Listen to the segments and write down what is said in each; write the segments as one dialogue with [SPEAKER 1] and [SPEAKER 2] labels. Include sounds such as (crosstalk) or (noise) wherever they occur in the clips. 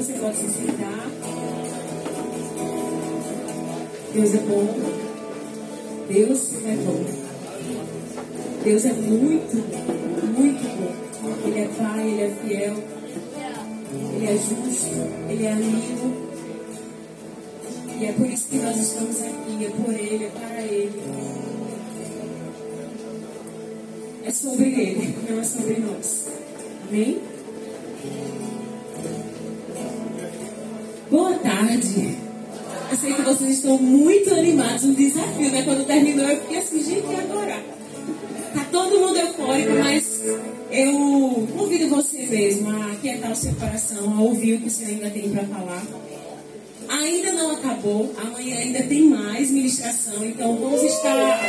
[SPEAKER 1] você pode se sentar. Deus é bom. Deus é bom. Deus é muito, muito bom. Ele é Pai, Ele é fiel. Ele é justo, Ele é amigo. E é por isso que nós estamos aqui. É por Ele, é para Ele. É sobre Ele, não é sobre nós. Amém? Estão muito animados no desafio, né? Quando terminou, eu fiquei assim, gente, e agora? Tá todo mundo eufórico, mas eu convido você mesmo a quietar o seu coração, a ouvir o que você ainda tem para falar. Ainda não acabou, amanhã ainda tem mais ministração, então vamos estar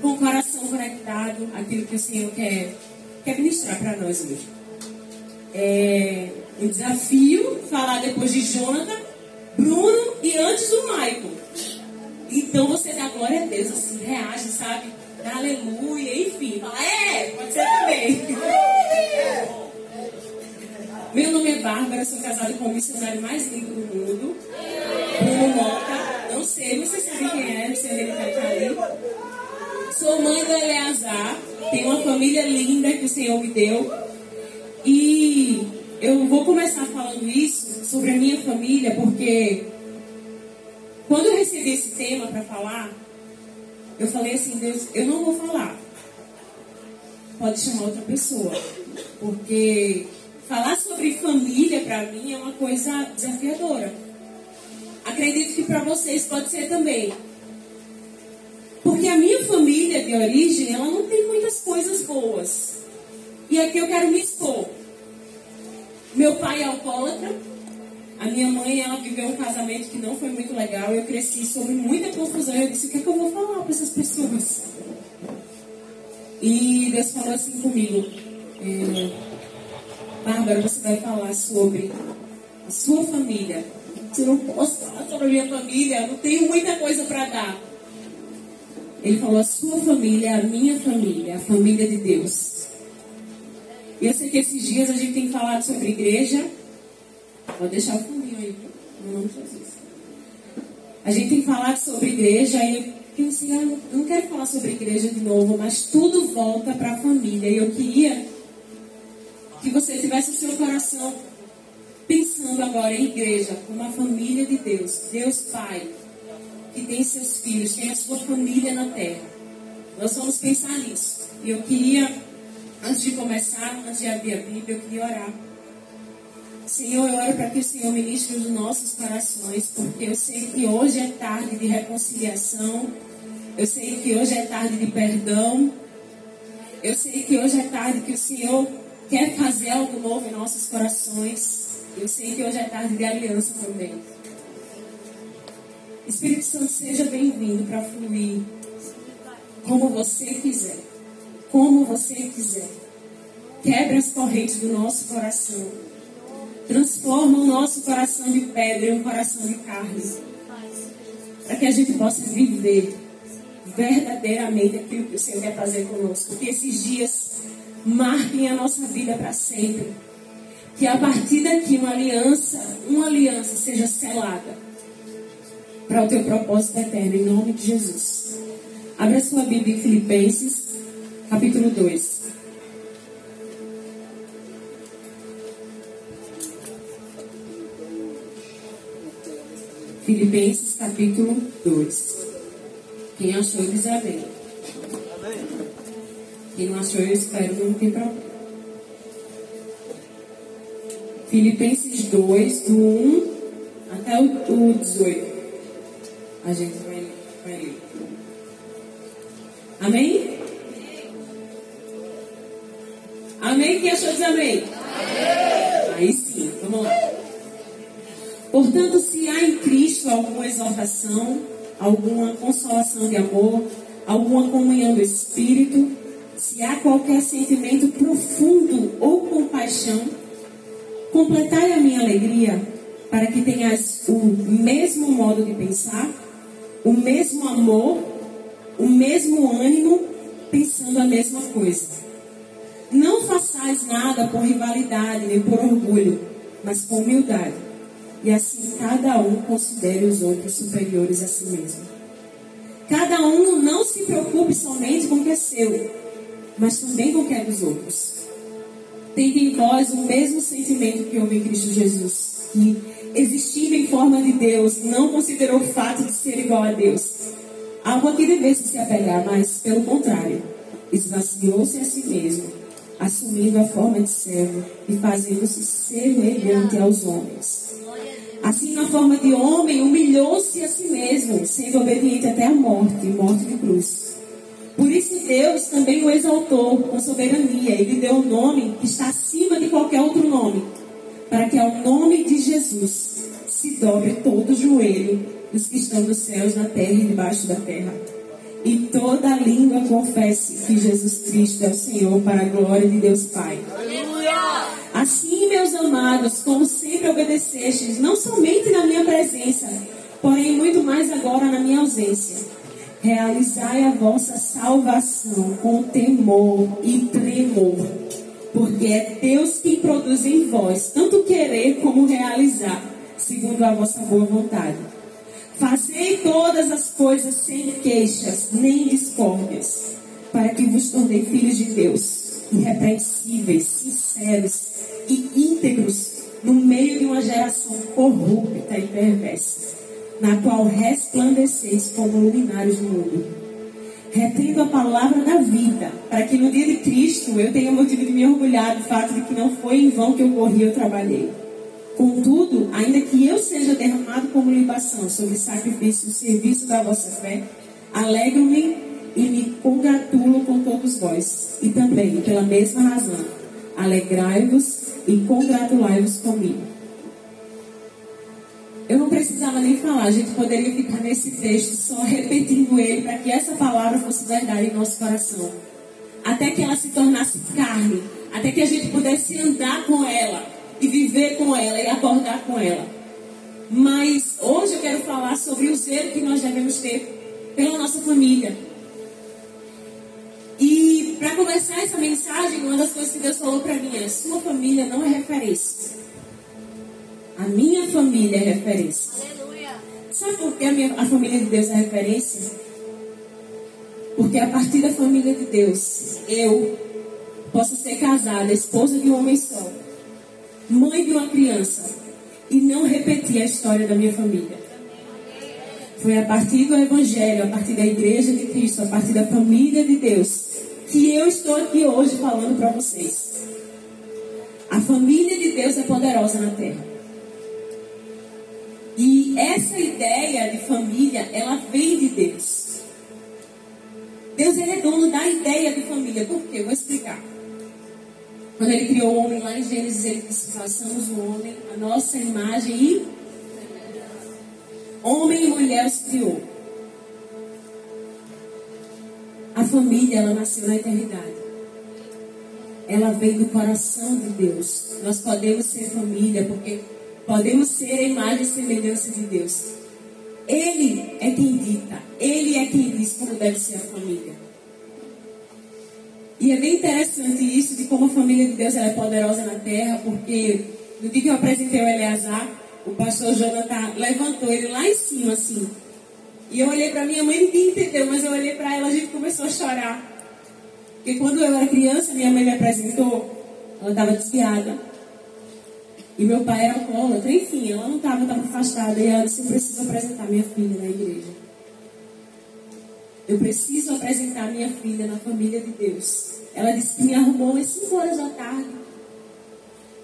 [SPEAKER 1] com o coração conectado àquilo que o Senhor quer, quer ministrar para nós hoje. É um desafio falar depois de Jonathan, Bruno antes do Michael. Então você dá glória a Deus, assim, reage, sabe? Dá aleluia, enfim. Fala, é, pode ser também. (laughs) Meu nome é Bárbara, sou casada com o missionário mais lindo do mundo, Bruno Mota. Não sei, você sabe quem é, não sei onde ele vai estar ali. Sou mãe do Eleazar, tenho uma família linda que o Senhor me deu. E eu vou começar falando isso sobre a minha família, porque quando eu recebi esse tema para falar, eu falei assim, Deus, eu não vou falar. Pode chamar outra pessoa. Porque falar sobre família para mim é uma coisa desafiadora. Acredito que para vocês pode ser também. Porque a minha família de origem, ela não tem muitas coisas boas. E aqui eu quero me expor. Meu pai é alcoólatra. A minha mãe, ela viveu um casamento que não foi muito legal. Eu cresci sobre muita confusão. Eu disse, o que é que eu vou falar para essas pessoas? E Deus falou assim comigo. É, Bárbara, você vai falar sobre a sua família. Eu não posso falar sobre a minha família. Eu não tenho muita coisa para dar. Ele falou, a sua família é a minha família. A família de Deus. E eu sei que esses dias a gente tem falado sobre igreja. Vou deixar o nome de Jesus. A gente tem falado sobre igreja e eu assim, ah, não quero falar sobre igreja de novo, mas tudo volta para a família. E eu queria que você tivesse o seu coração pensando agora em igreja, como a família de Deus, Deus Pai, que tem seus filhos, tem a sua família na terra. Nós vamos pensar nisso. E eu queria Antes de começar, antes de abrir a Bíblia, eu queria orar. Senhor, eu oro para que o Senhor ministre os nossos corações, porque eu sei que hoje é tarde de reconciliação, eu sei que hoje é tarde de perdão, eu sei que hoje é tarde que o Senhor quer fazer algo novo em nossos corações, eu sei que hoje é tarde de aliança também. Espírito Santo, seja bem-vindo para fluir como você quiser como você quiser. Quebra as correntes do nosso coração. Transforma o nosso coração de pedra em um coração de carne. Para que a gente possa viver verdadeiramente aquilo que o Senhor quer fazer conosco. Que esses dias marquem a nossa vida para sempre. Que a partir daqui uma aliança, uma aliança seja selada para o teu propósito eterno, em nome de Jesus. Abra sua Bíblia em Filipenses capítulo 2. Filipenses capítulo 2. Quem achou diz amém. Quem não achou, eu espero que não tem problema. Filipenses 2, do 1 até o, o 18. A gente vai, vai ler. Amém? Amém? Quem achou diz amém? amém? Aí sim, vamos lá. Portanto, se há em Cristo alguma exortação, alguma consolação de amor, alguma comunhão do Espírito, se há qualquer sentimento profundo ou compaixão, completai a minha alegria para que tenhas o mesmo modo de pensar, o mesmo amor, o mesmo ânimo, pensando a mesma coisa. Não façais nada por rivalidade nem por orgulho, mas com humildade. E assim cada um considere os outros superiores a si mesmo. Cada um não se preocupe somente com o que é seu, mas também com o que é dos outros. Tende em vós o mesmo sentimento que houve em Cristo Jesus, que, existindo em forma de Deus, não considerou o fato de ser igual a Deus, algo que devesse se apegar, mas, pelo contrário, esvaziou-se a si mesmo, assumindo a forma de servo e fazendo-se semelhante aos homens. Assim, na forma de homem, humilhou-se a si mesmo, sendo obediente até a morte morte de cruz. Por isso, Deus também o exaltou com soberania. Ele deu um nome que está acima de qualquer outro nome, para que ao nome de Jesus se dobre todo o joelho dos que estão nos céus, na terra e debaixo da terra. E toda língua confesse que Jesus Cristo é o Senhor, para a glória de Deus Pai. Assim, meus amados, como sempre obedecestes, não somente na minha presença, porém muito mais agora na minha ausência. Realizai a vossa salvação com temor e tremor, porque é Deus quem produz em vós tanto querer como realizar, segundo a vossa boa vontade. Fazei todas as coisas sem queixas, nem discórdias, para que vos tornei filhos de Deus, irrepreensíveis, sinceros e íntegros no meio de uma geração corrupta e perversa, na qual resplandeceis como luminares do mundo. Retendo a palavra da vida, para que no dia de Cristo eu tenha motivo de me orgulhar do fato de que não foi em vão que eu corri e trabalhei. Contudo, ainda que eu seja derramado como libação sobre sacrifício e serviço da vossa fé, alegro-me e me congratulo com todos vós. E também, pela mesma razão, alegrai-vos e congratulai-vos comigo. Eu não precisava nem falar, a gente poderia ficar nesse texto só repetindo ele para que essa palavra fosse verdade em nosso coração. Até que ela se tornasse carne, até que a gente pudesse andar com ela e viver com ela e acordar com ela. Mas hoje eu quero falar sobre o zelo que nós devemos ter pela nossa família. E para começar essa mensagem, uma das coisas que Deus falou para mim é: sua família não é referência. A minha família é referência. Aleluia. Sabe por que a, minha, a família de Deus é referência? Porque a partir da família de Deus, eu posso ser casada, esposa de um homem só, mãe de uma criança, e não repetir a história da minha família. Foi a partir do Evangelho, a partir da Igreja de Cristo, a partir da família de Deus, que eu estou aqui hoje falando para vocês. A família de Deus é poderosa na terra. E essa ideia de família, ela vem de Deus. Deus é dono da ideia de família. Por quê? Vou explicar. Quando ele criou o homem lá em Gênesis, ele disse: façamos o homem a nossa imagem e Homem e mulher os criou. A família, ela nasceu na eternidade. Ela veio do coração de Deus. Nós podemos ser família porque podemos ser a imagem e semelhança de Deus. Ele é quem dita, ele é quem diz como deve ser a família. E é bem interessante isso de como a família de Deus é poderosa na terra, porque no dia que eu apresentei o Eleazar, o pastor Jonathan levantou ele lá em cima, assim. E eu olhei para minha mãe, ninguém entendeu, mas eu olhei para ela, a gente começou a chorar. Porque quando eu era criança, minha mãe me apresentou, ela estava desviada. E meu pai era alcoólatra, enfim, ela não estava, estava afastada. E ela disse: Eu preciso apresentar minha filha na igreja. Eu preciso apresentar minha filha na família de Deus. Ela disse que me arrumou às 5 horas da tarde.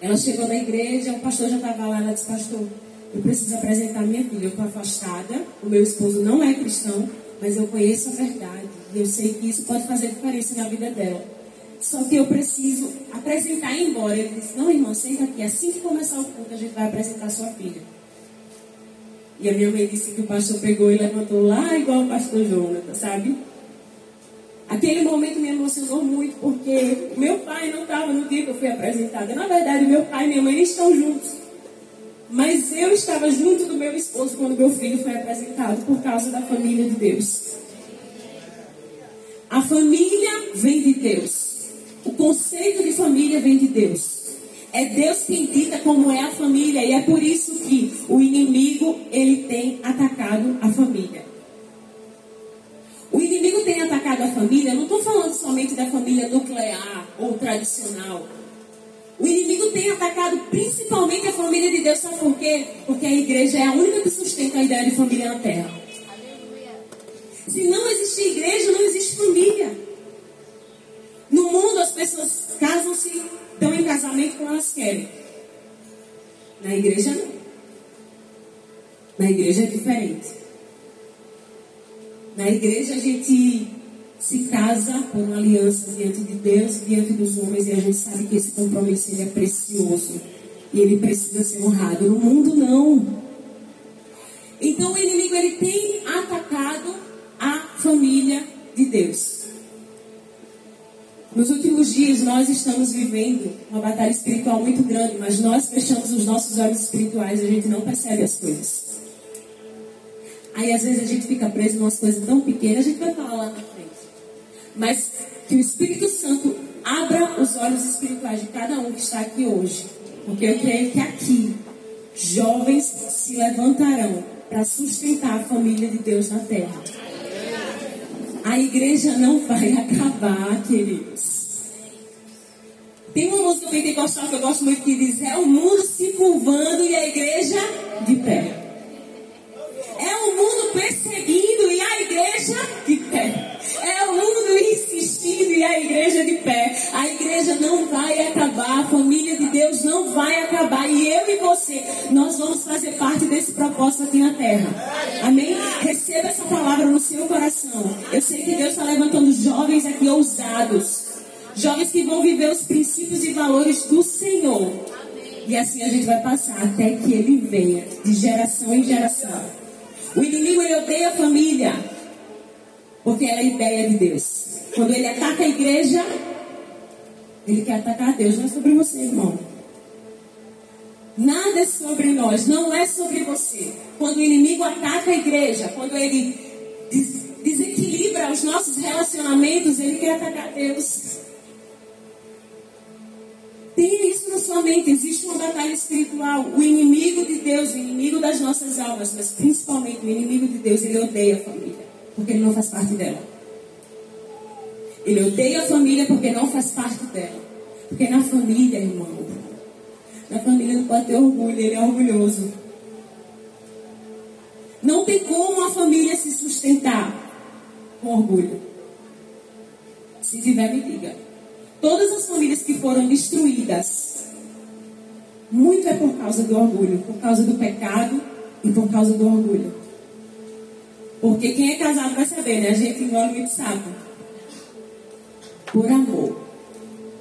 [SPEAKER 1] Ela chegou na igreja, o pastor já estava lá, ela disse, pastor, eu preciso apresentar minha filha. Eu estou afastada, o meu esposo não é cristão, mas eu conheço a verdade. E eu sei que isso pode fazer diferença na vida dela. Só que eu preciso apresentar e ir embora. Ele disse, não, irmão, senta aqui. Assim que começar o culto, a gente vai apresentar sua filha. E a minha mãe disse que o pastor pegou e levantou lá igual o pastor Jonathan, sabe? Aquele momento me emocionou muito, porque meu pai não estava no dia que eu fui apresentada. Na verdade, meu pai e minha mãe estão juntos. Mas eu estava junto do meu esposo quando meu filho foi apresentado, por causa da família de Deus. A família vem de Deus. O conceito de família vem de Deus. É Deus quem dita como é a família e é por isso que o inimigo ele tem atacado a família. O inimigo tem atacado a família, eu não estou falando somente da família nuclear ou tradicional. O inimigo tem atacado principalmente a família de Deus, sabe por quê? Porque a igreja é a única que sustenta a ideia de família na terra. Se não existir igreja, não existe família. Pessoas casam-se, estão em casamento como elas querem. Na igreja não. Na igreja é diferente. Na igreja a gente se casa por uma aliança diante de Deus diante dos homens e a gente sabe que esse compromisso é precioso e ele precisa ser honrado. No mundo não. Então o inimigo ele tem atacado a família de Deus. Nos últimos dias nós estamos vivendo uma batalha espiritual muito grande, mas nós fechamos os nossos olhos espirituais e a gente não percebe as coisas. Aí às vezes a gente fica preso em umas coisas tão pequenas, a gente vai falar lá na frente. Mas que o Espírito Santo abra os olhos espirituais de cada um que está aqui hoje. Porque eu creio que aqui jovens se levantarão para sustentar a família de Deus na terra. A igreja não vai acabar, queridos. Tem uma música pentecostal que eu gosto muito que diz: É o mundo se curvando e a igreja de pé. É o mundo perseguindo e a igreja de pé. É o mundo insistindo e a igreja de pé. A igreja não vai acabar, a família de Deus não vai acabar. E eu e você, nós vamos fazer parte desse propósito aqui na terra. Amém? Receba essa palavra no seu coração. Eu sei que Deus está levantando jovens aqui ousados. Jovens que vão viver os princípios e valores do Senhor. E assim a gente vai passar até que ele venha, de geração em geração. O inimigo ele odeia a família, porque ela é a ideia de Deus. Quando ele ataca a igreja, ele quer atacar a Deus. Não é sobre você, irmão. Nada é sobre nós, não é sobre você. Quando o inimigo ataca a igreja, quando ele des desequilibra os nossos relacionamentos, ele quer atacar Deus. Tenha isso na sua mente. Existe uma batalha espiritual. O inimigo de Deus, o inimigo das nossas almas, mas principalmente o inimigo de Deus, ele odeia a família, porque ele não faz parte dela. Ele odeia a família porque não faz parte dela. Porque na família, irmão, na família não pode ter orgulho, ele é orgulhoso. Não tem como a família se sustentar com orgulho. Se tiver, me diga. Todas as famílias que foram destruídas, muito é por causa do orgulho, por causa do pecado e por causa do orgulho. Porque quem é casado vai saber, né? A gente engole muito sapo. Por amor.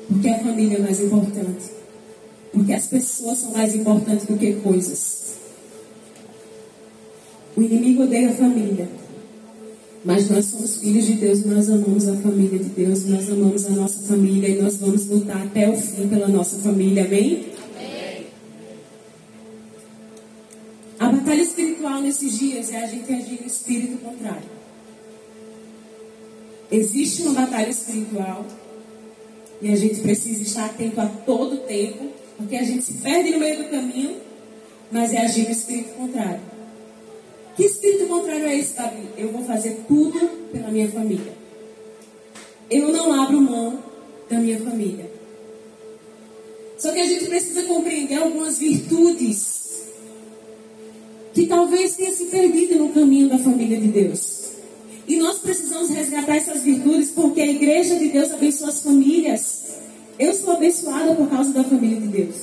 [SPEAKER 1] Porque a família é mais importante. Porque as pessoas são mais importantes do que coisas. O inimigo odeia a família. Mas nós somos filhos de Deus, nós amamos a família de Deus, nós amamos a nossa família e nós vamos lutar até o fim pela nossa família, amém. Espiritual nesses dias é a gente agir no espírito contrário. Existe uma batalha espiritual e a gente precisa estar atento a todo tempo, porque a gente se perde no meio do caminho, mas é agir no espírito contrário. Que espírito contrário é esse, Davi? Eu vou fazer tudo pela minha família. Eu não abro mão da minha família. Só que a gente precisa compreender algumas virtudes que talvez tenha se perdido no caminho da família de Deus. E nós precisamos resgatar essas virtudes porque a igreja de Deus abençoa as famílias. Eu sou abençoada por causa da família de Deus.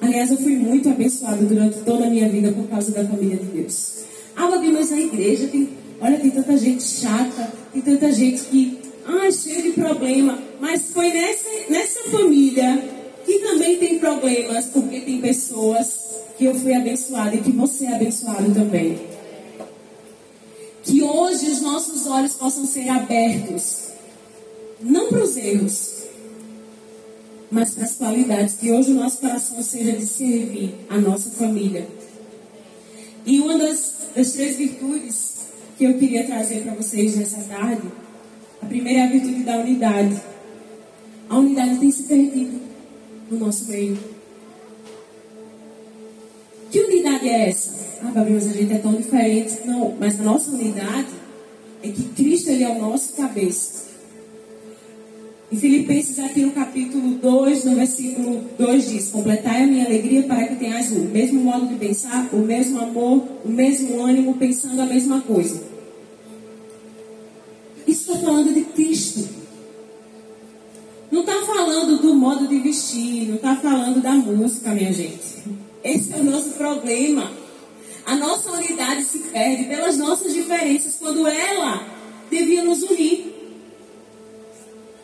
[SPEAKER 1] Aliás, eu fui muito abençoada durante toda a minha vida por causa da família de Deus. Ah, Babi, mas a igreja tem. Olha, tem tanta gente chata, tem tanta gente que. Ah, cheio de problema. Mas foi nessa, nessa família que também tem problemas, porque tem pessoas que eu fui abençoada e que você é abençoado também. Que hoje os nossos olhos possam ser abertos, não para os erros, mas para as qualidades. Que hoje o nosso coração seja de servir a nossa família. E uma das, das três virtudes que eu queria trazer para vocês nessa tarde, a primeira é a virtude da unidade. A unidade tem se perdido no nosso meio. Que unidade é essa? Ah, Gabriel, mas a gente é tão diferente. Não, mas a nossa unidade é que Cristo ele é o nosso cabeça. Em Filipenses, aqui no capítulo 2, no versículo 2 diz: Completai a minha alegria para que tenhais o mesmo modo de pensar, o mesmo amor, o mesmo ânimo, pensando a mesma coisa. Isso está falando de Cristo. Não está falando do modo de vestir, não está falando da música, minha gente. Esse é o nosso problema. A nossa unidade se perde pelas nossas diferenças, quando ela devia nos unir.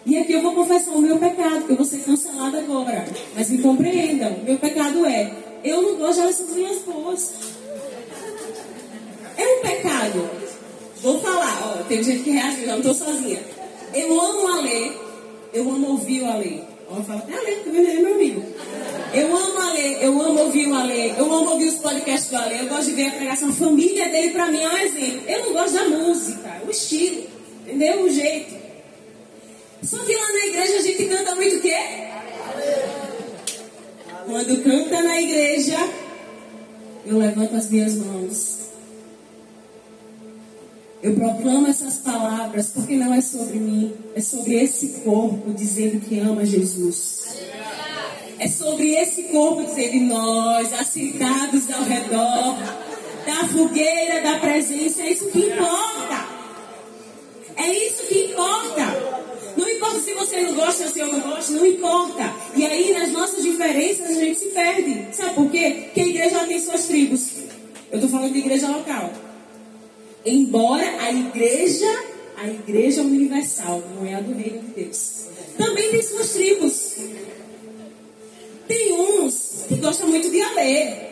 [SPEAKER 1] E aqui eu vou confessar o meu pecado, que eu vou ser cancelada agora. Mas me compreendam, meu pecado é, eu não gosto de Alessandrinhas boas. É um pecado. Vou falar, ó, tem gente que reage, eu não estou sozinha. Eu amo a ler, eu amo ouvir o Alê. Ó, fala, é vendo? É meu amigo. Eu amo a ler, eu amo ouvir o Alê, eu amo ouvir os podcasts do Alê, eu gosto de ver a pregação. A família dele, para mim, é um exemplo. Eu não gosto da música, o estilo, entendeu? O jeito. Só que lá na igreja a gente canta muito o quê? Quando canta na igreja, eu levanto as minhas mãos. Eu proclamo essas palavras porque não é sobre mim, é sobre esse corpo dizendo que ama Jesus. É sobre esse corpo dizendo nós, assentados ao redor da fogueira da presença, é isso que importa. É isso que importa. Não importa se você não gosta ou se eu não gosto, não importa. E aí, nas nossas diferenças, a gente se perde. Sabe por quê? Porque a igreja tem suas tribos. Eu estou falando de igreja local. Embora a igreja, a igreja universal, não é a do reino de Deus, também tem suas tribos. Tem uns que gostam muito de ler.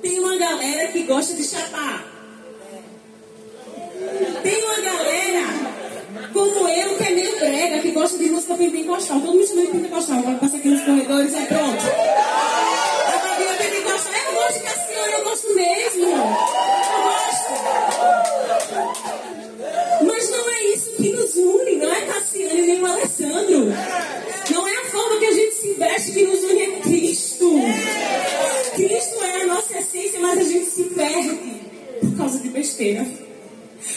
[SPEAKER 1] Tem uma galera que gosta de chapar. Tem uma galera como eu, que é meio brega, que gosta de música pentecostal. Todo mundo chama de pentecostal. Agora passa aqui nos corredores, é pronto. A Babi pentecostal. Eu gosto de Cassiano, eu gosto mesmo. Eu gosto. Mas não é isso que nos une. Não é Cassiano nem o Alessandro. Não é a forma que a gente se veste que nos une, é Cristo. Cristo é a nossa essência, mas a gente se perde por causa de besteira.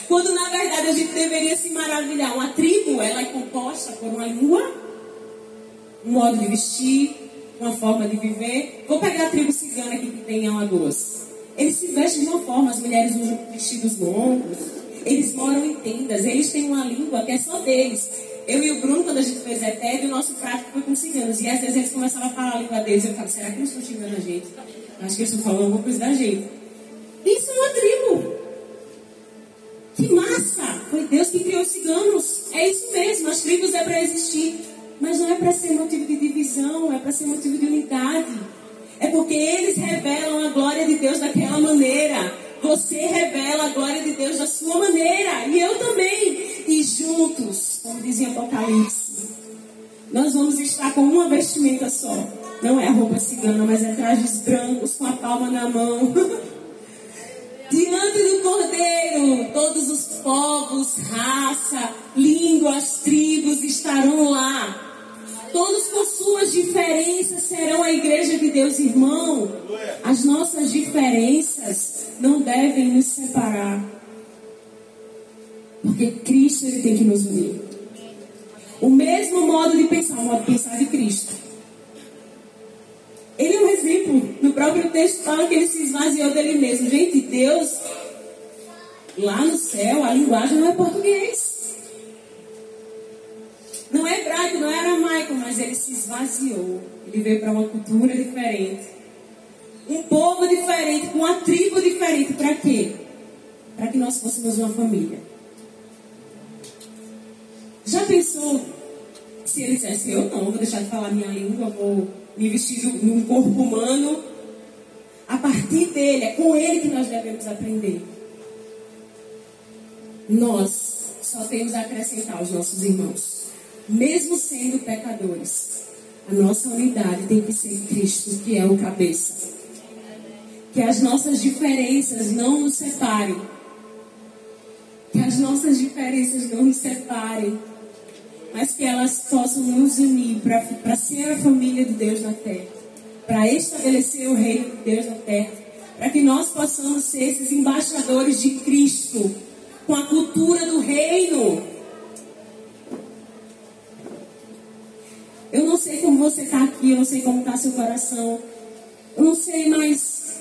[SPEAKER 1] Quando na verdade a gente deveria se maravilhar. Uma tribo, ela é composta por uma língua, um modo de vestir, uma forma de viver. Vou pegar a tribo cigana aqui que tem em Alagoas. Eles se vestem de uma forma, as mulheres usam vestidos longos, eles moram em tendas, eles têm uma língua que é só deles. Eu e o Bruno, quando a gente fez ETED, o nosso prático foi com ciganos. E às vezes eles começavam a falar a língua deles. Eu ficava, será que eles estão xingando a gente? Acho que eles estão falando alguma coisa da gente. Isso é uma tribo. Que massa! Foi Deus que criou os ciganos. É isso mesmo, as tribos é para existir. Mas não é para ser motivo de divisão, é para ser motivo de unidade. É porque eles revelam a glória de Deus daquela maneira. Você revela a glória de Deus da sua maneira. E eu também. E juntos, como dizia Apocalipse, nós vamos estar com uma vestimenta só. Não é a roupa cigana, mas é trajes brancos com a palma na mão. (laughs) Diante do Cordeiro, todos os povos, raça, línguas, tribos estarão lá. Todos com suas diferenças serão a igreja de Deus, irmão. As nossas diferenças não devem nos separar. Porque Cristo ele tem que nos unir. O mesmo modo de pensar, o modo de pensar de Cristo. Ele é um exemplo. No próprio texto fala que ele se esvaziou dele mesmo. Gente, Deus, lá no céu, a linguagem não é português. Não é hebraico, não é aramaico, mas ele se esvaziou. Ele veio para uma cultura diferente. Um povo diferente, com uma tribo diferente. Para quê? Para que nós fôssemos uma família. Já pensou se ele dissesse, eu não, vou deixar de falar minha língua, vou me vestir num corpo humano. A partir dele, é com ele que nós devemos aprender. Nós só temos a acrescentar aos nossos irmãos, mesmo sendo pecadores. A nossa unidade tem que ser Cristo, que é o cabeça. Que as nossas diferenças não nos separem. Que as nossas diferenças não nos separem mas que elas possam nos unir para ser a família de Deus na terra, para estabelecer o reino de Deus na terra, para que nós possamos ser esses embaixadores de Cristo, com a cultura do reino. Eu não sei como você está aqui, eu não sei como está seu coração, eu não sei mais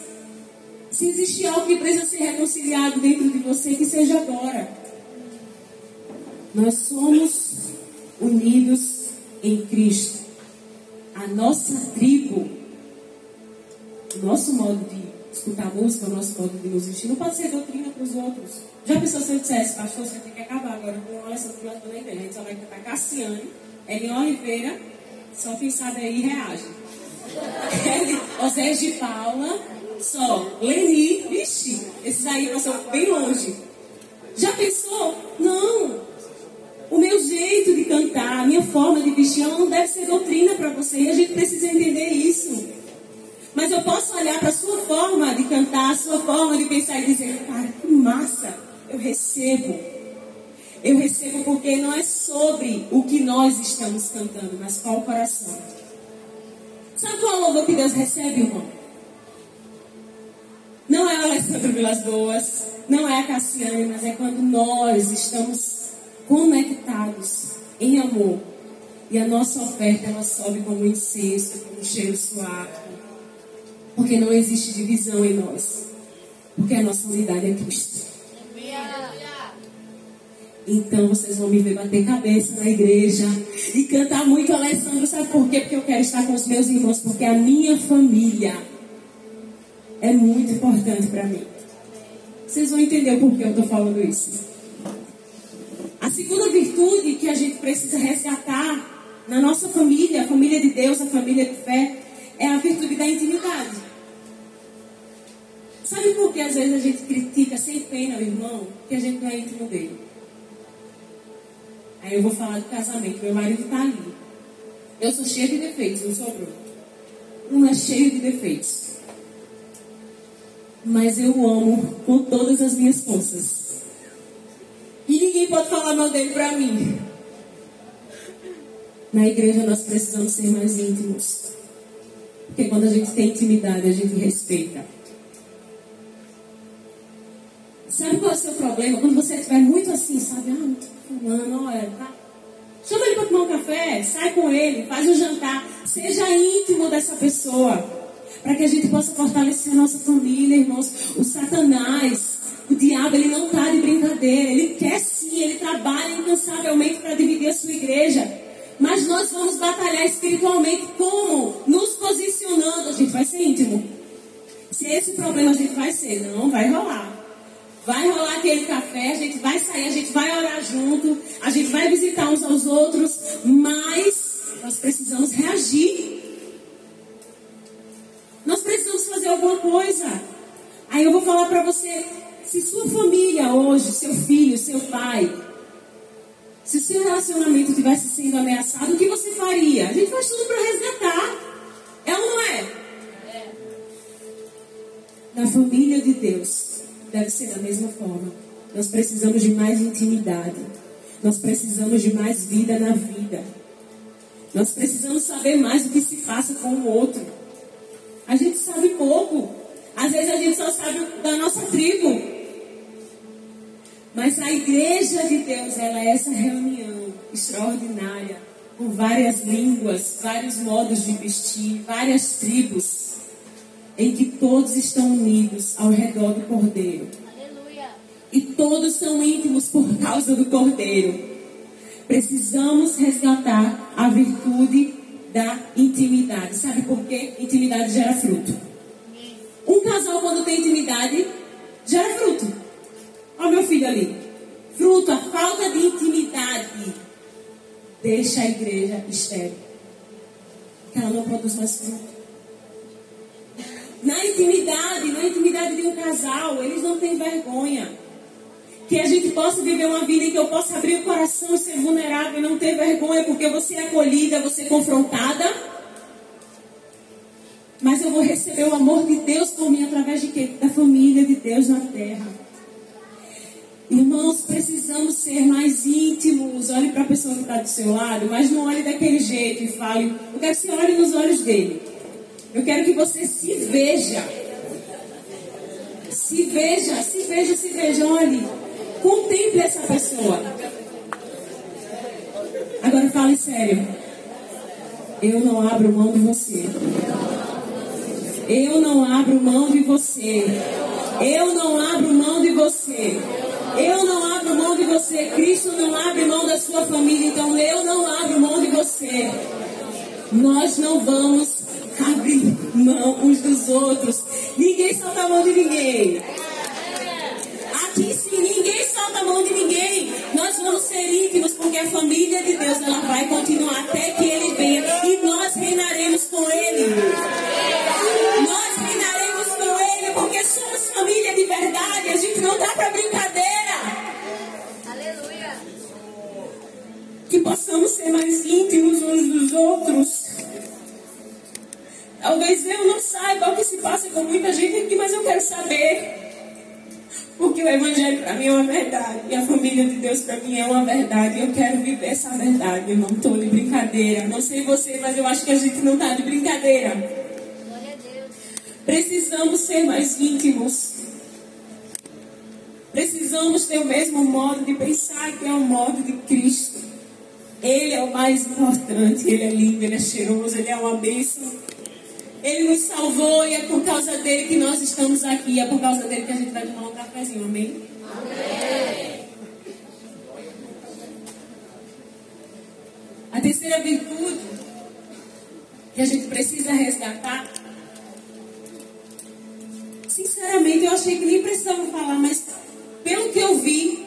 [SPEAKER 1] se existe algo que precisa ser reconciliado dentro de você, que seja agora. Nós somos unidos em Cristo. A nossa tribo, o nosso modo de escutar música, o nosso modo de nos vestir, não pode ser doutrina para os outros. Já pensou se eu dissesse, pastor, você tem que acabar agora com o Alessandro Pilatão na igreja. A gente só vai cantar Cassiane, Ellen Oliveira, só quem sabe aí reage. Osés de Paula, só. Leni, vixe, esses aí passam bem longe. Já pensou? Não. O meu jeito de cantar, a minha forma de vestir, ela não deve ser doutrina para você. E a gente precisa entender isso. Mas eu posso olhar para a sua forma de cantar, a sua forma de pensar e dizer, cara, que massa, eu recebo. Eu recebo porque não é sobre o que nós estamos cantando, mas qual o coração. Sabe qual louvor que Deus recebe, irmão? Não é o Alessandro Vilas Boas, não é a Cassiane, mas é quando nós estamos conectados em amor. E a nossa oferta ela sobe como incenso, como um cheiro suave. Porque não existe divisão em nós. Porque a nossa unidade é Cristo. Então vocês vão me ver bater cabeça na igreja e cantar muito Alessandro. Sabe por quê? Porque eu quero estar com os meus irmãos. Porque a minha família é muito importante para mim. Vocês vão entender por que eu estou falando isso. A segunda virtude que a gente precisa resgatar na nossa família, a família de Deus, a família de fé, é a virtude da intimidade. Sabe por que às vezes a gente critica sem pena o irmão? Que a gente não é íntimo dele. Aí eu vou falar do casamento. Meu marido está ali. Eu sou cheia de defeitos, não sou Bruno. Não é cheio de defeitos mas eu amo com todas as minhas forças. E ninguém pode falar mal dele para mim. Na igreja nós precisamos ser mais íntimos. Porque quando a gente tem intimidade, a gente respeita. Sabe qual é o seu problema? Quando você estiver muito assim, sabe? Ah, fulano, olha, tá? Chama ele para tomar um café, sai com ele, faz um jantar. Seja íntimo dessa pessoa para que a gente possa fortalecer a nossa família, irmãos. O Satanás, o diabo, ele não está de brincadeira. Ele quer sim, ele trabalha incansavelmente para dividir a sua igreja. Mas nós vamos batalhar espiritualmente como? Nos posicionando. A gente vai ser íntimo. Se esse problema a gente vai ser, não vai rolar. Vai rolar aquele café, a gente vai sair, a gente vai orar junto, a gente vai visitar uns aos outros, mas nós precisamos reagir nós precisamos fazer alguma coisa. Aí eu vou falar para você: se sua família hoje, seu filho, seu pai, se seu relacionamento tivesse sendo ameaçado, o que você faria? A gente faz tudo para resgatar. É ou não é? é? Na família de Deus, deve ser da mesma forma. Nós precisamos de mais intimidade. Nós precisamos de mais vida na vida. Nós precisamos saber mais o que se passa com o outro. A gente sabe pouco. Às vezes a gente só sabe da nossa tribo. Mas a igreja de Deus, ela é essa reunião extraordinária, com várias línguas, vários modos de vestir, várias tribos, em que todos estão unidos ao redor do Cordeiro. Aleluia. E todos são íntimos por causa do Cordeiro. Precisamos resgatar a virtude da intimidade. Sabe por quê? Intimidade gera fruto. Um casal, quando tem intimidade, gera fruto. Olha meu filho ali. Fruto, a falta de intimidade deixa a igreja estéril. Porque ela não produz mais fruto. Na intimidade, na intimidade de um casal, eles não têm vergonha. Que a gente possa viver uma vida em que eu possa abrir o coração, ser vulnerável e não ter vergonha, porque você é acolhida, você é confrontada. Mas eu vou receber o amor de Deus por mim através de quê? Da família de Deus na terra. Irmãos, precisamos ser mais íntimos. Olhe para a pessoa que está do seu lado, mas não olhe daquele jeito e fale. Eu quero que você olhe nos olhos dele. Eu quero que você se veja. Se veja, se veja, se veja. Olhe. Contemple essa pessoa. Agora fale sério. Eu não abro mão de você. Eu não abro mão de você. Eu não abro mão de você. Eu não abro mão de você. Cristo não abre mão da sua família. Então eu não abro mão de você. Nós não vamos abrir mão uns dos outros. Ninguém solta a mão de ninguém. Aqui sim, ninguém solta a mão de ninguém. Nós vamos ser íntimos porque a família de Deus ela vai continuar até que Ele venha e nós reinaremos com Ele. Nós reinaremos com Ele porque somos família de verdade. A gente não dá para brincadeira. Aleluia. Que possamos ser mais íntimos uns dos outros. Talvez eu não saiba o que se passa com muita gente aqui, mas eu quero saber. Porque o Evangelho para mim é uma verdade. E a família de Deus para mim é uma verdade. Eu quero viver essa verdade. Eu não estou de brincadeira. Não sei você, mas eu acho que a gente não está de brincadeira. Precisamos ser mais íntimos. Precisamos ter o mesmo modo de pensar que é o modo de Cristo. Ele é o mais importante, ele é lindo, ele é cheiroso, ele é uma bênção. Ele nos salvou e é por causa dele que nós estamos aqui. É por causa dele que a gente vai tomar um cafezinho. Amém? Amém. A terceira virtude que a gente precisa resgatar. Sinceramente, eu achei que nem precisava falar, mas pelo que eu vi,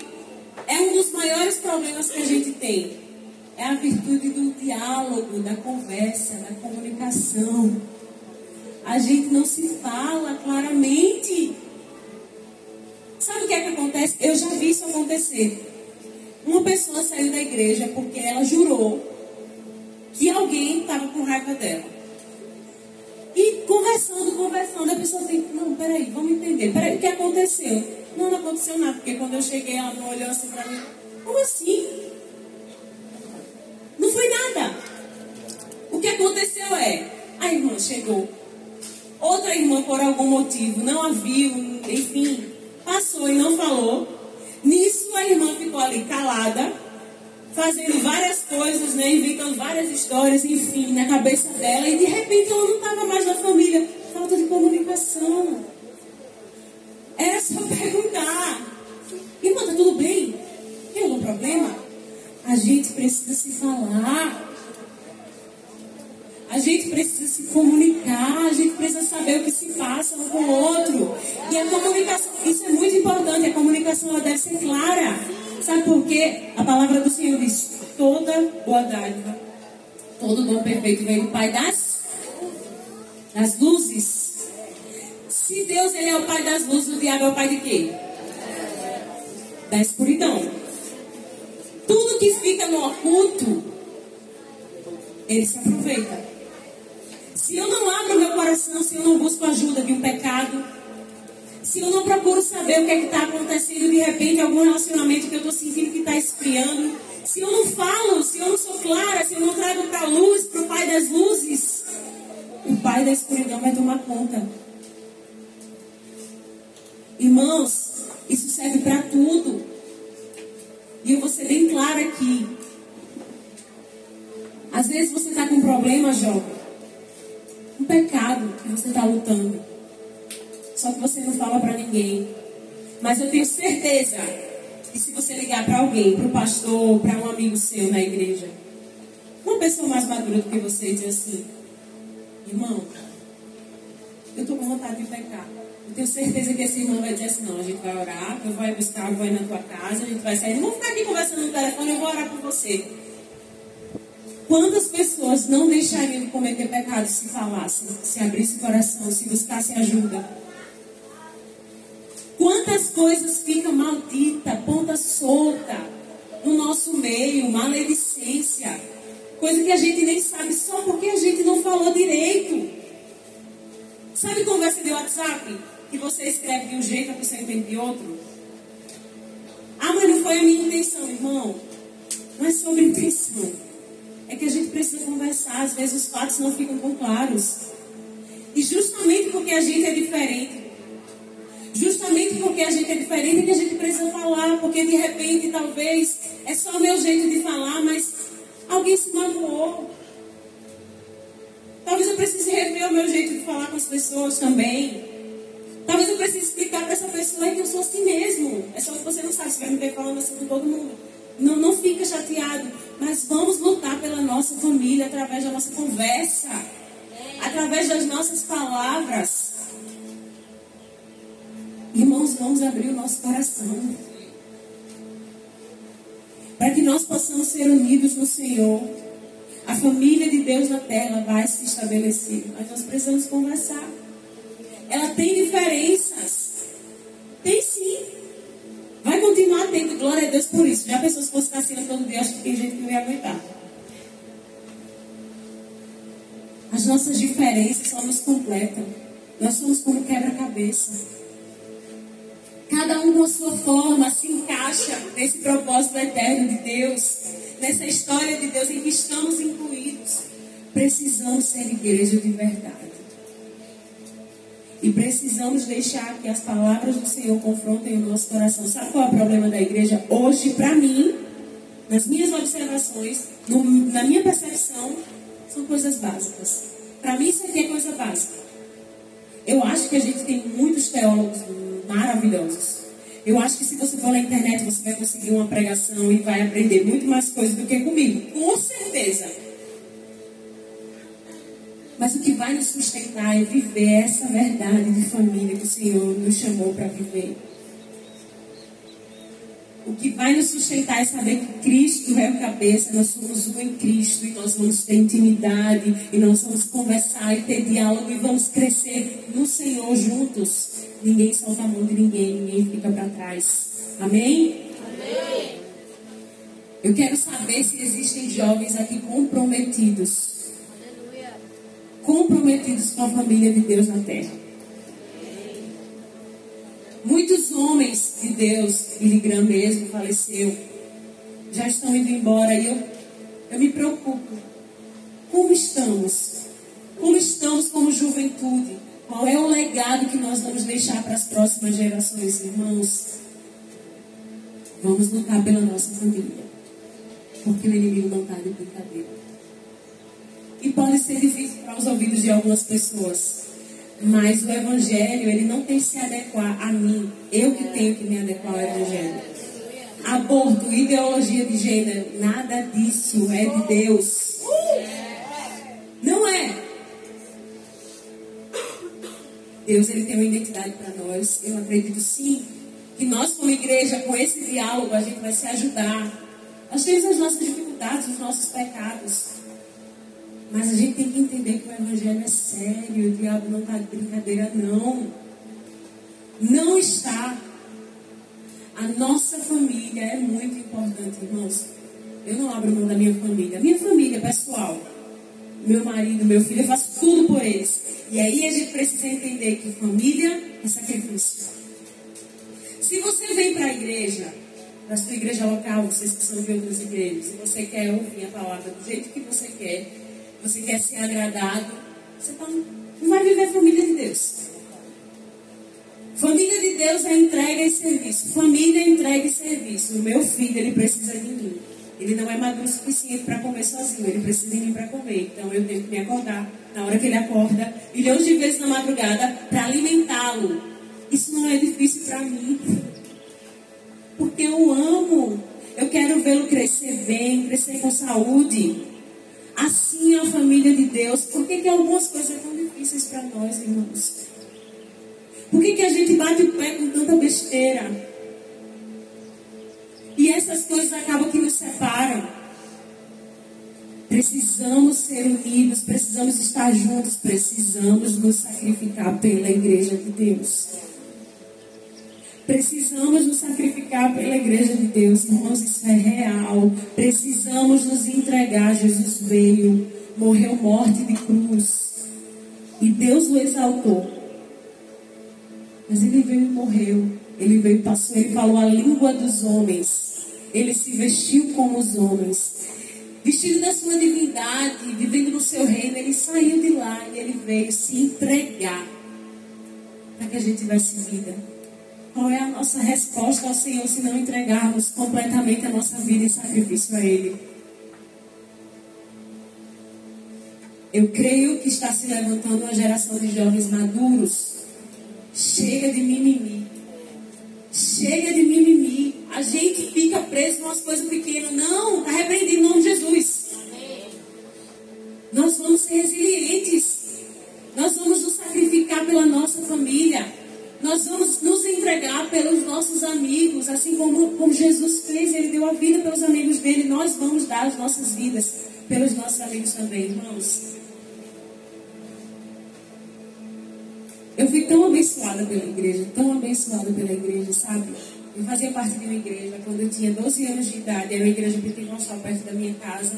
[SPEAKER 1] é um dos maiores problemas que a gente tem. É a virtude do diálogo, da conversa, da comunicação a gente não se fala claramente. Sabe o que é que acontece? Eu já vi isso acontecer. Uma pessoa saiu da igreja porque ela jurou que alguém estava com raiva dela. E conversando, conversando, a pessoa tem, não, peraí, vamos entender, peraí, o que aconteceu? Não, não aconteceu nada, porque quando eu cheguei, ela não olhou assim pra mim. Como assim? Não foi nada. O que aconteceu é, a irmã chegou Outra irmã, por algum motivo, não a viu, enfim, passou e não falou. Nisso, a irmã ficou ali calada, fazendo várias coisas, né, inventando várias histórias, enfim, na cabeça dela. E de repente ela não estava mais na família. Falta de comunicação. Era só (laughs) perguntar: Irmã, tá tudo bem? Tem algum problema? A gente precisa se falar. A gente precisa se comunicar, a gente precisa saber o que se passa um com o outro. E a comunicação, isso é muito importante, a comunicação ela deve ser clara. Sabe por quê? A palavra do Senhor diz: toda boa dádiva, todo dom perfeito vem do Pai das, das luzes. Se Deus ele é o Pai das luzes, o diabo é o Pai de quê? Da escuridão. Tudo que fica no oculto, ele se aproveita. Se eu não abro meu coração, se eu não busco ajuda de um pecado, se eu não procuro saber o que é está acontecendo de repente, algum relacionamento que eu estou sentindo que está esfriando, se eu não falo, se eu não sou clara, se eu não trago para a luz, para o Pai das luzes, o Pai da escuridão vai tomar conta. Irmãos, isso serve para tudo. E eu vou ser bem clara aqui. Às vezes você está com um problema, jovem um pecado que você está lutando. Só que você não fala para ninguém. Mas eu tenho certeza que se você ligar para alguém, para o pastor, para um amigo seu na igreja, uma pessoa mais madura do que você, diz assim: irmão, eu estou com vontade de pecar. Eu tenho certeza que esse irmão vai dizer assim: não, a gente vai orar, eu vou buscar, eu vou ir na tua casa, a gente vai sair. Não vou ficar aqui conversando no telefone, eu vou orar por você. Quantas pessoas não deixariam de cometer pecados se falassem, se abrissem o coração, se buscassem ajuda? Quantas coisas ficam malditas, ponta solta no nosso meio, maledicência, coisa que a gente nem sabe só porque a gente não falou direito. Sabe conversa de WhatsApp? Que você escreve de um jeito, a pessoa entende de outro? foi a minha intenção, irmão. Não é sobre intenção. É que a gente precisa conversar. Às vezes os fatos não ficam tão claros. E justamente porque a gente é diferente, justamente porque a gente é diferente, é que a gente precisa falar. Porque de repente, talvez, é só o meu jeito de falar, mas alguém se magoou. Talvez eu precise rever o meu jeito de falar com as pessoas também. Talvez eu precise explicar para essa pessoa que eu sou assim mesmo. É só que você não sabe, você vai me ver falando assim com todo mundo. Não, não fica chateado. Mas vamos lutar pela nossa família através da nossa conversa. Através das nossas palavras. Irmãos, vamos abrir o nosso coração. Para que nós possamos ser unidos no Senhor. A família de Deus na terra vai se estabelecer. Mas nós precisamos conversar. Ela tem diferenças. Tem sim. Vai continuar tendo glória a Deus por isso. Já pensou se fosse estar assim todo dia, acho que tem gente que não ia aguentar. As nossas diferenças só nos completam. Nós somos como quebra-cabeça. Cada um com a sua forma se encaixa nesse propósito eterno de Deus, nessa história de Deus em que estamos incluídos. Precisamos ser igreja de verdade. E precisamos deixar que as palavras do Senhor confrontem o nosso coração. Sabe qual é o problema da igreja hoje, para mim, nas minhas observações, no, na minha percepção, são coisas básicas. Para mim, isso aqui é coisa básica. Eu acho que a gente tem muitos teólogos maravilhosos. Eu acho que se você for na internet, você vai conseguir uma pregação e vai aprender muito mais coisas do que comigo. Com certeza. Mas o que vai nos sustentar é viver essa verdade de família que o Senhor nos chamou para viver. O que vai nos sustentar é saber que Cristo é o cabeça, nós somos um em Cristo e nós vamos ter intimidade e nós vamos conversar e ter diálogo e vamos crescer no Senhor juntos. Ninguém solta a mão de ninguém, ninguém fica para trás. Amém? Amém? Eu quero saber se existem jovens aqui comprometidos comprometidos com a família de Deus na terra. Muitos homens de Deus, Billy Graham mesmo faleceu, já estão indo embora e eu, eu me preocupo. Como estamos? Como estamos como juventude? Qual é o legado que nós vamos deixar para as próximas gerações, irmãos? Vamos lutar pela nossa família. Porque o inimigo não está de brincadeira e pode ser difícil para os ouvidos de algumas pessoas. Mas o Evangelho, ele não tem que se adequar a mim. Eu que tenho que me adequar ao Evangelho. Aborto, ideologia de gênero, nada disso é de Deus. Não é. Deus, ele tem uma identidade para nós. Eu acredito sim que nós, como igreja, com esse diálogo, a gente vai se ajudar. Nós temos as nossas dificuldades, os nossos pecados. Mas a gente tem que entender que o Evangelho é sério, o diabo não está de brincadeira, não. Não está. A nossa família é muito importante, irmãos. Eu não abro mão da minha família. Minha família pessoal, meu marido, meu filho, eu faço tudo por eles. E aí a gente precisa entender que família é sacrifício. Se você vem para a igreja, para a sua igreja local, vocês que são de outras igrejas, e você quer ouvir a palavra do jeito que você quer, você quer ser agradado, você não vai viver família de Deus. Família de Deus é entrega e serviço. Família é entrega e serviço. O meu filho, ele precisa de mim. Ele não é maduro o suficiente para comer sozinho. Ele precisa de mim para comer. Então eu tenho que me acordar na hora que ele acorda, milhões de vezes na madrugada, para alimentá-lo. Isso não é difícil para mim. Porque eu amo. Eu quero vê-lo crescer bem, crescer com saúde. Assim é a família de Deus. Por que, que algumas coisas são difíceis para nós, irmãos? Por que, que a gente bate o pé com tanta besteira? E essas coisas acabam que nos separam. Precisamos ser unidos, precisamos estar juntos, precisamos nos sacrificar pela igreja de Deus. Precisamos nos sacrificar pela igreja de Deus, irmãos, isso é real. Precisamos nos entregar. Jesus veio, morreu morte de cruz. E Deus o exaltou. Mas ele veio e morreu. Ele veio e passou, ele falou a língua dos homens. ele se vestiu como os homens. Vestido da sua divindade, vivendo no seu reino, ele saiu de lá e ele veio se entregar para que a gente tivesse vida. Qual é a nossa resposta ao Senhor se não entregarmos completamente a nossa vida em sacrifício a Ele? Eu creio que está se levantando uma geração de jovens maduros. Chega de mimimi. Chega de mimimi. A gente fica preso com as coisas pequenas. Não, está repreendido em nome de Jesus. Nós vamos ser resilientes. Nós vamos nos sacrificar pela nossa família. Nós vamos nos entregar pelos nossos amigos, assim como, como Jesus fez, ele deu a vida pelos amigos dele. Nós vamos dar as nossas vidas pelos nossos amigos também, irmãos. Eu fui tão abençoada pela igreja, tão abençoada pela igreja, sabe? Eu fazia parte de uma igreja quando eu tinha 12 anos de idade, era uma igreja pentecostal perto da minha casa.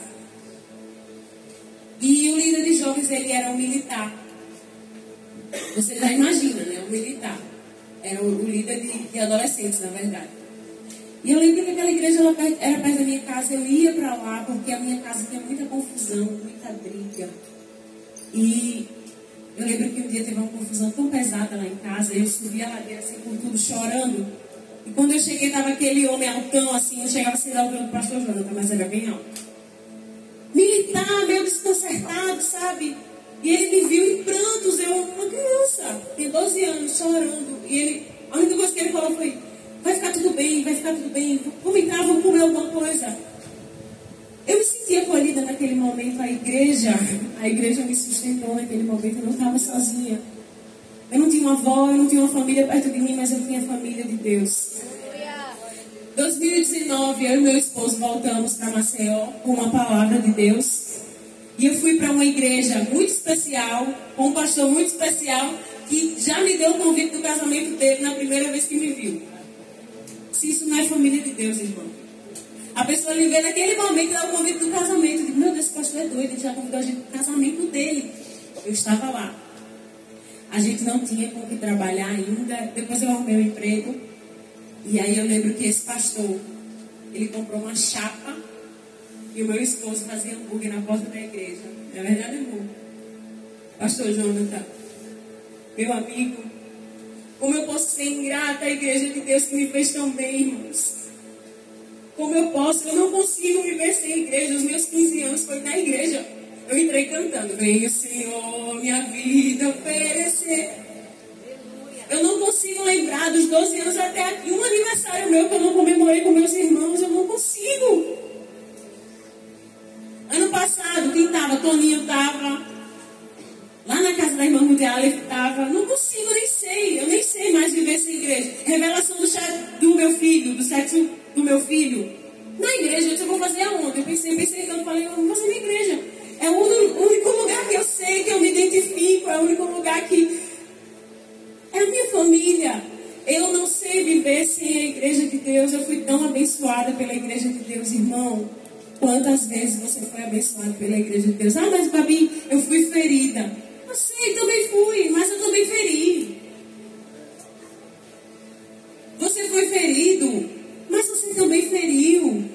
[SPEAKER 1] E o líder de jovens, ele era um militar. Você já imagina, né? Um militar. Era o, líder de, de, adolescentes, na verdade. E eu lembro que aquela igreja era perto da minha casa, eu ia para lá porque a minha casa tinha muita confusão, muita briga. E eu lembro que um dia teve uma confusão tão pesada lá em casa, eu subi a ladeira assim por tudo, chorando. E quando eu cheguei, estava aquele homem altão assim, eu chegava assim da altura do pastor Jonathan, mas era bem alto. Militar, meio desconcertado, sabe? E ele me viu em prantos, eu, uma criança, tem 12 anos, chorando. E ele, a única coisa que ele falou foi: vai ficar tudo bem, vai ficar tudo bem, vamos entrar, vamos comer alguma coisa. Eu me senti acolhida naquele momento, a igreja, a igreja me sustentou naquele momento, eu não estava sozinha. Eu não tinha uma avó, eu não tinha uma família perto de mim, mas eu tinha a família de Deus. 2019, eu e meu esposo voltamos para Maceió com uma palavra de Deus. E eu fui para uma igreja muito especial, com um pastor muito especial, que já me deu o convite do casamento dele na primeira vez que me viu. Se isso não é família de Deus, irmão. A pessoa lhe vê naquele momento dá o convite do casamento. Digo, meu Deus, esse pastor é doido, ele já convidou a gente para o casamento dele. Eu estava lá. A gente não tinha com o que trabalhar ainda. Depois eu arrumei um emprego. E aí eu lembro que esse pastor, ele comprou uma chapa e o meu esposo fazia hambúrguer na porta da igreja. Não é verdade, irmão? Pastor Jonathan, meu amigo, como eu posso ser ingrata à igreja de Deus que me fez tão bem, irmãos? Como eu posso? Eu não consigo viver sem igreja. Os meus 15 anos foi na igreja. Eu entrei cantando. Venha, Senhor, minha vida oferecer. Eu não consigo lembrar dos 12 anos até aqui. Um aniversário meu que eu não comemorei com meus irmãos. Eu não consigo. Ano passado, quem estava? Toninho estava. Lá na casa da irmã Mundial estava. Não consigo, nem sei. Eu nem sei mais viver sem igreja. Revelação do, do meu filho, do sexo do meu filho. Na igreja, eu vou fazer aonde? Eu pensei, pensei, então eu falei, eu vou fazer na igreja. É o único lugar que eu sei, que eu me identifico. É o único lugar que. É a minha família. Eu não sei viver sem a igreja de Deus. Eu fui tão abençoada pela igreja de Deus, irmão. Quantas vezes você foi abençoado pela igreja de Deus? Ah, mas Babi, eu fui ferida. Eu sei, também fui, mas eu também feri. Você foi ferido, mas você também feriu.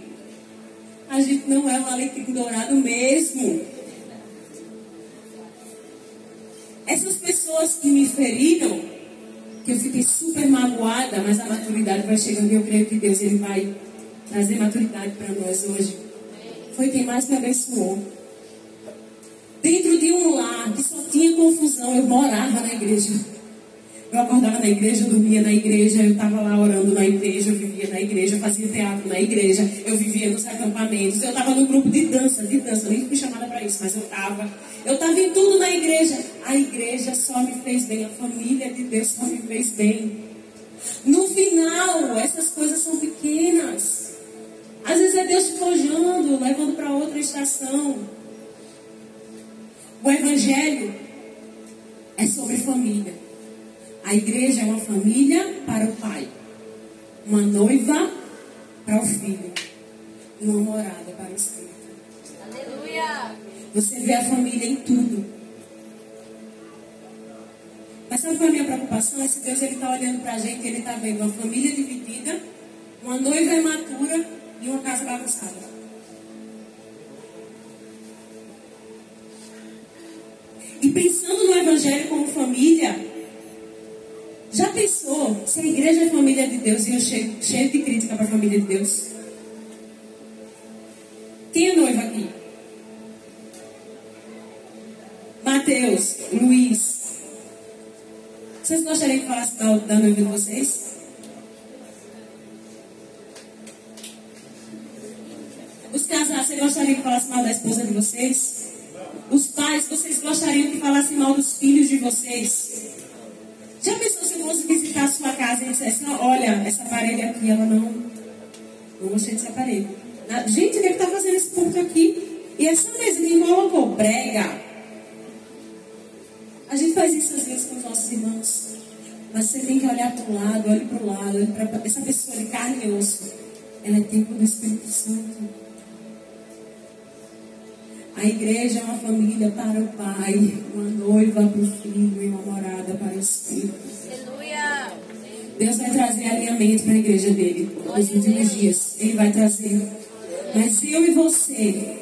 [SPEAKER 1] A gente não é um alecrim dourado mesmo. Essas pessoas que me feriram, que eu fiquei super magoada, mas a maturidade vai chegando e eu creio que Deus ele vai trazer maturidade para nós hoje foi quem mais me abençoou. Dentro de um lar que só tinha confusão, eu morava na igreja. Eu acordava na igreja, eu dormia na igreja, eu estava lá orando na igreja, eu vivia na igreja, eu fazia teatro na igreja, eu vivia nos acampamentos, eu estava no grupo de dança, de dança, nem fui chamada para isso, mas eu estava. Eu estava em tudo na igreja. A igreja só me fez bem, a família de Deus só me fez bem. No final, essas coisas são pequenas. Às vezes é Deus forjando, levando para outra estação. O Evangelho é sobre família. A igreja é uma família para o pai, uma noiva para o filho, uma morada para o espírito. Aleluia! Você vê a família em tudo. Mas sabe qual é a minha preocupação? Esse Deus está olhando para a gente, ele está vendo uma família dividida, uma noiva imatura e uma casa bagunçada. E pensando no Evangelho como família, já pensou se a igreja é família de Deus e eu cheio, cheio de crítica para a família de Deus? Quem é noiva aqui? Mateus, Luiz. Vocês gostariam que falasse da, da noiva de vocês? Os casados, vocês gostariam que falasse mal da esposa de vocês? Os pais, vocês gostariam que falasse mal dos filhos de vocês? Já pensou se eu fosse visitar a sua casa e dissesse, olha, essa parede aqui, ela não. Não gostei dessa parede. Gente, ele está fazendo esse ponto aqui. E essa mesinha colocou brega. A gente faz isso às vezes com os nossos irmãos. Mas você tem que olhar para o lado, olhe para o lado, para essa pessoa de carne e osso. Ela é tempo do Espírito Santo. A igreja é uma família para o pai, uma noiva para o filho e uma morada para o Espírito. Aleluia! Deus vai trazer alinhamento para a igreja dele nos últimos dias. Ele vai trazer. Mas eu e você,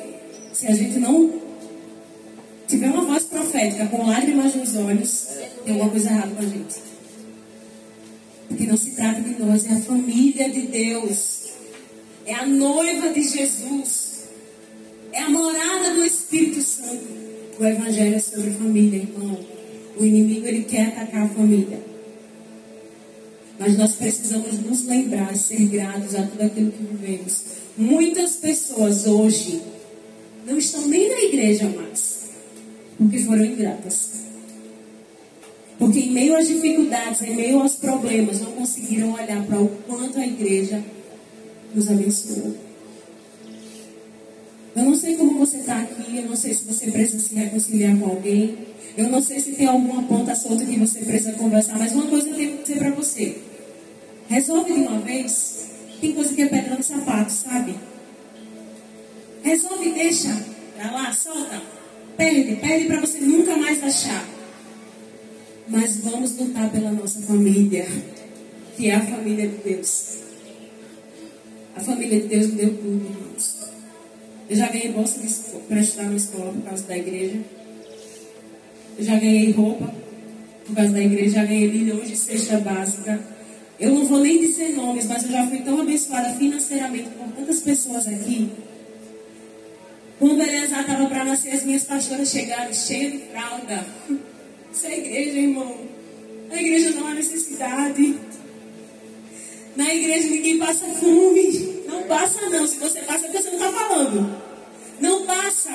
[SPEAKER 1] se a gente não tiver uma voz profética com lágrimas nos olhos, tem alguma coisa errada com a gente. Porque não se trata de nós, é a família de Deus. É a noiva de Jesus. É a morada do Espírito Santo. O Evangelho é sobre família, irmão. O inimigo ele quer atacar a família. Mas nós precisamos nos lembrar, ser gratos a tudo aquilo que vivemos. Muitas pessoas hoje não estão nem na igreja mais, porque foram ingratas. Porque em meio às dificuldades, em meio aos problemas, não conseguiram olhar para o quanto a igreja nos abençoou. Eu não sei como você está aqui, eu não sei se você precisa se reconciliar com alguém, eu não sei se tem alguma ponta solta que você precisa conversar, mas uma coisa eu tenho que dizer para você. Resolve de uma vez. Tem coisa que é pedra no sapato, sabe? Resolve deixa pra lá, solta. Perde, perde para você nunca mais achar. Mas vamos lutar pela nossa família, que é a família de Deus. A família de Deus deu tudo, irmãos. Eu já ganhei bolsa para estudar na escola por causa da igreja. Eu já ganhei roupa por causa da igreja. Já ganhei milhões de cesta básica. Eu não vou nem dizer nomes, mas eu já fui tão abençoada financeiramente por tantas pessoas aqui. Quando Eleazar estava para nascer, as minhas pastoras chegaram cheias de fralda. (laughs) Isso é igreja, irmão. Na igreja não há necessidade. Na igreja ninguém passa fome. Não passa não. Se você passa, você não está falando. Não passa.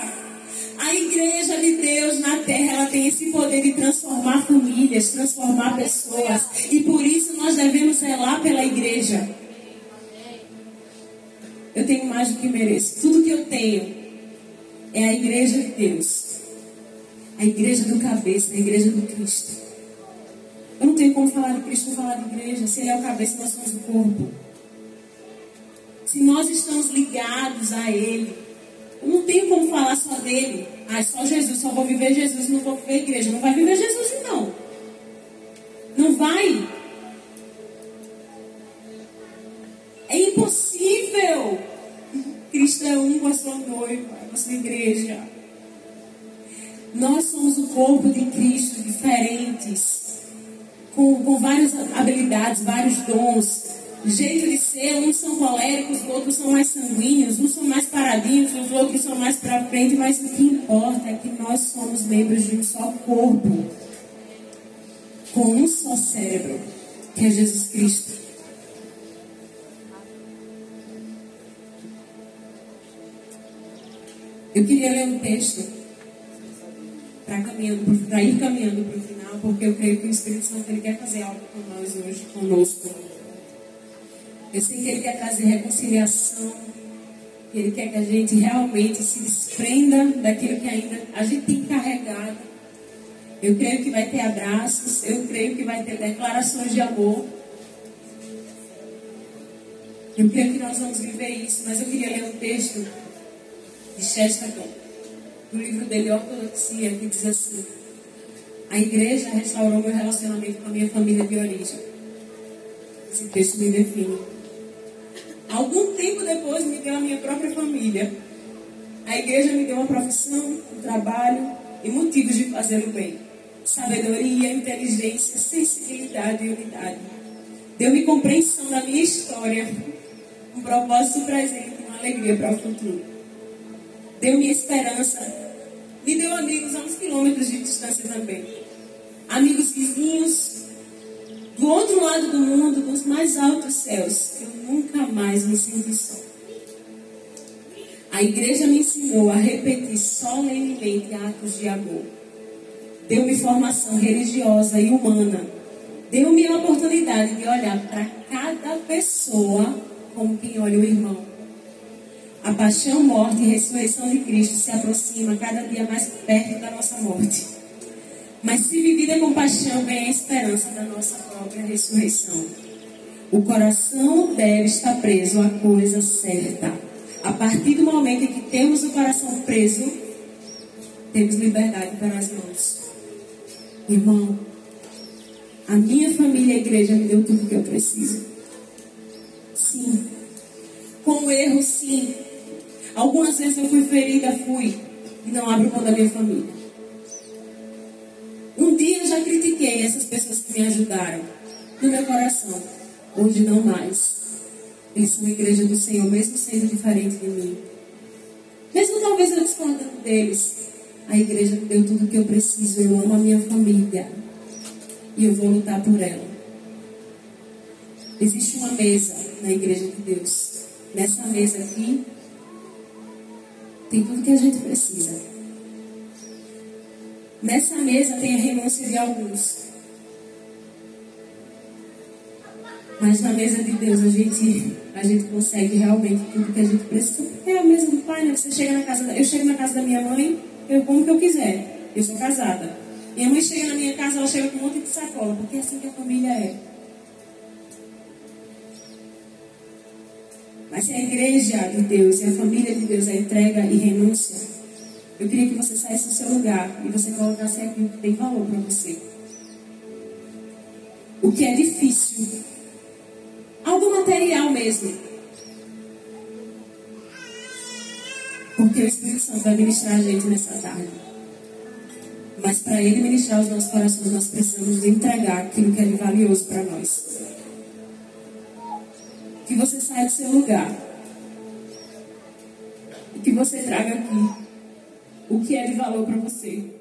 [SPEAKER 1] A igreja de Deus na terra, ela tem esse poder de transformar famílias, transformar pessoas. E por isso nós devemos zelar pela igreja. Eu tenho mais do que mereço. Tudo que eu tenho é a igreja de Deus. A igreja do cabeça, a igreja do Cristo. Eu não tenho como falar de Cristo não falar de igreja. Se Ele é o cabeça, nós somos o corpo se nós estamos ligados a Ele, não tenho como falar só dele. Ah, só Jesus, só vou viver Jesus, não vou viver igreja. Não vai viver Jesus, não. Não vai. É impossível. Cristo é um com a sua noiva, com a sua igreja. Nós somos o corpo de Cristo, diferentes, com, com várias habilidades, vários dons jeito de ser, uns são coléricos, outros são mais sanguíneos, uns são mais paradinhos, os outros são mais para frente, mas o que importa é que nós somos membros de um só corpo, com um só cérebro, que é Jesus Cristo. Eu queria ler um texto para ir caminhando para o final, porque eu creio que o Espírito Santo ele quer fazer algo com nós hoje, conosco. Eu sei que Ele quer trazer reconciliação. Ele quer que a gente realmente se desprenda daquilo que ainda a gente tem carregado. Eu creio que vai ter abraços. Eu creio que vai ter declarações de amor. Eu creio que nós vamos viver isso. Mas eu queria ler um texto de Chesterton, do livro dele Ortodoxia, que diz assim: A igreja restaurou meu relacionamento com a minha família de origem. Esse texto me define. Algum tempo depois me deu a minha própria família. A igreja me deu uma profissão, um trabalho e motivos de fazer o bem. Sabedoria, inteligência, sensibilidade e unidade. Deu-me compreensão da minha história, um propósito presente uma alegria para o futuro. Deu-me esperança. Me deu amigos a uns quilômetros de distância também. Amigos vizinhos, do outro lado do mundo, dos mais altos céus, eu nunca mais me senti só. A igreja me ensinou a repetir solenemente atos de amor. Deu-me formação religiosa e humana. Deu-me a oportunidade de olhar para cada pessoa como quem olha o irmão. A paixão, morte e ressurreição de Cristo se aproxima cada dia mais perto da nossa morte. Mas se vivida com paixão, vem a esperança da nossa própria ressurreição. O coração deve estar preso à coisa certa. A partir do momento em que temos o coração preso, temos liberdade para as mãos. Irmão, a minha família e a igreja me deu tudo o que eu preciso. Sim. Com erro, sim. Algumas vezes eu fui ferida, fui. E não abro mão da minha família. Um dia eu já critiquei essas pessoas que me ajudaram. No meu coração. Hoje não mais. Eles são a igreja do Senhor, mesmo sendo diferente de mim. Mesmo talvez eu discordando deles. A igreja deu tudo o que eu preciso. Eu amo a minha família. E eu vou lutar por ela. Existe uma mesa na igreja de Deus. Nessa mesa aqui, tem tudo que a gente precisa. Nessa mesa tem a renúncia de alguns. Mas na mesa de Deus a gente, a gente consegue realmente tudo que a gente precisa. É a mesa do Pai, né? Você chega na casa, eu chego na casa da minha mãe, eu como o que eu quiser. Eu sou casada. Minha mãe chega na minha casa, ela chega com um monte de sacola, porque é assim que a família é. Mas se a igreja de Deus e a família de Deus é entrega e renúncia, eu queria que você saísse do seu lugar e você colocasse aquilo que tem valor para você. O que é difícil. Algo material mesmo. Porque o Espírito Santo vai ministrar a gente nessa tarde. Mas para ele ministrar os nossos corações, nós precisamos entregar aquilo que é valioso para nós que você saia do seu lugar e que você traga aqui o que é de valor para você.